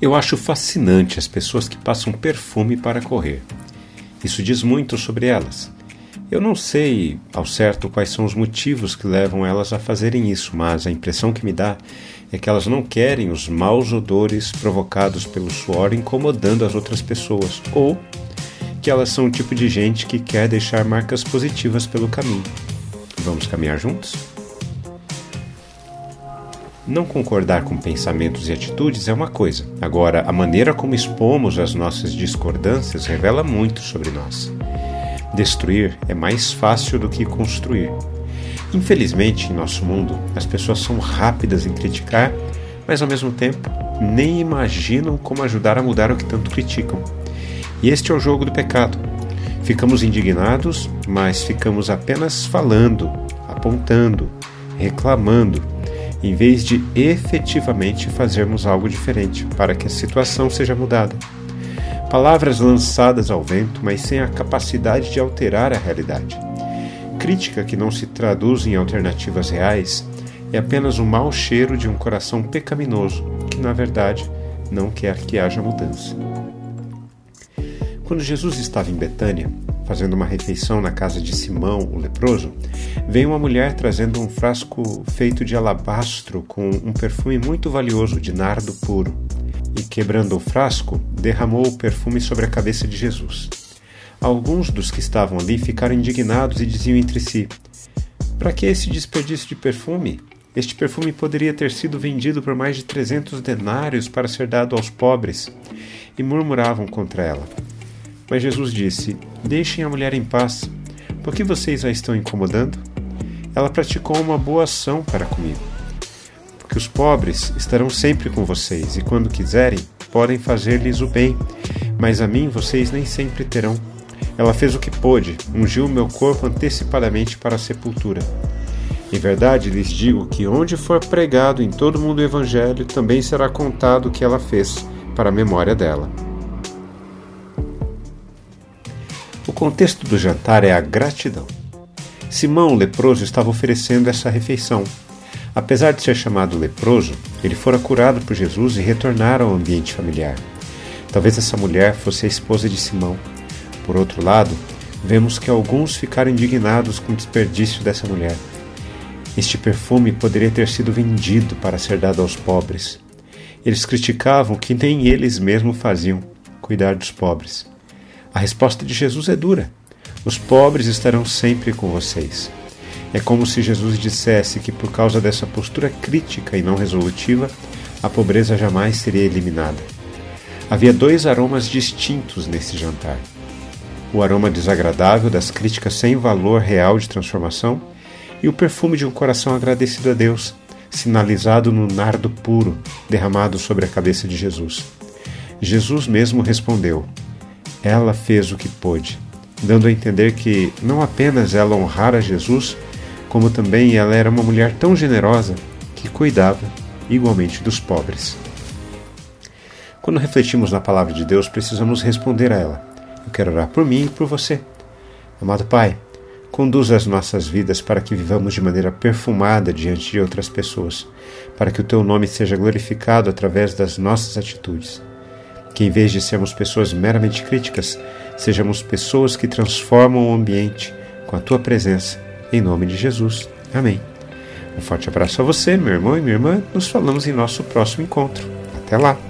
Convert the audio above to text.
Eu acho fascinante as pessoas que passam perfume para correr. Isso diz muito sobre elas. Eu não sei ao certo quais são os motivos que levam elas a fazerem isso, mas a impressão que me dá é que elas não querem os maus odores provocados pelo suor incomodando as outras pessoas, ou que elas são o tipo de gente que quer deixar marcas positivas pelo caminho. Vamos caminhar juntos? Não concordar com pensamentos e atitudes é uma coisa. Agora, a maneira como expomos as nossas discordâncias revela muito sobre nós. Destruir é mais fácil do que construir. Infelizmente, em nosso mundo, as pessoas são rápidas em criticar, mas ao mesmo tempo nem imaginam como ajudar a mudar o que tanto criticam. E este é o jogo do pecado. Ficamos indignados, mas ficamos apenas falando, apontando, reclamando em vez de efetivamente fazermos algo diferente para que a situação seja mudada. Palavras lançadas ao vento, mas sem a capacidade de alterar a realidade. Crítica que não se traduz em alternativas reais é apenas o mau cheiro de um coração pecaminoso que, na verdade, não quer que haja mudança. Quando Jesus estava em Betânia, fazendo uma refeição na casa de Simão, o leproso, veio uma mulher trazendo um frasco feito de alabastro com um perfume muito valioso de nardo puro. E quebrando o frasco, derramou o perfume sobre a cabeça de Jesus. Alguns dos que estavam ali ficaram indignados e diziam entre si: Para que esse desperdício de perfume? Este perfume poderia ter sido vendido por mais de trezentos denários para ser dado aos pobres. E murmuravam contra ela. Mas Jesus disse: Deixem a mulher em paz. Por que vocês a estão incomodando? Ela praticou uma boa ação para comigo. Porque os pobres estarão sempre com vocês e, quando quiserem, podem fazer-lhes o bem, mas a mim vocês nem sempre terão. Ela fez o que pôde, ungiu meu corpo antecipadamente para a sepultura. Em verdade lhes digo que onde for pregado em todo mundo o Evangelho, também será contado o que ela fez, para a memória dela. Contexto do jantar é a gratidão. Simão, o leproso, estava oferecendo essa refeição. Apesar de ser chamado leproso, ele fora curado por Jesus e retornara ao ambiente familiar. Talvez essa mulher fosse a esposa de Simão. Por outro lado, vemos que alguns ficaram indignados com o desperdício dessa mulher. Este perfume poderia ter sido vendido para ser dado aos pobres. Eles criticavam que nem eles mesmos faziam cuidar dos pobres. A resposta de Jesus é dura. Os pobres estarão sempre com vocês. É como se Jesus dissesse que, por causa dessa postura crítica e não resolutiva, a pobreza jamais seria eliminada. Havia dois aromas distintos nesse jantar: o aroma desagradável das críticas sem valor real de transformação e o perfume de um coração agradecido a Deus, sinalizado no nardo puro derramado sobre a cabeça de Jesus. Jesus mesmo respondeu: ela fez o que pôde, dando a entender que não apenas ela honrara Jesus, como também ela era uma mulher tão generosa que cuidava igualmente dos pobres. Quando refletimos na palavra de Deus, precisamos responder a ela. Eu quero orar por mim e por você. Amado Pai, conduza as nossas vidas para que vivamos de maneira perfumada diante de outras pessoas, para que o teu nome seja glorificado através das nossas atitudes que em vez de sermos pessoas meramente críticas, sejamos pessoas que transformam o ambiente com a tua presença. Em nome de Jesus. Amém. Um forte abraço a você, meu irmão e minha irmã. Nos falamos em nosso próximo encontro. Até lá!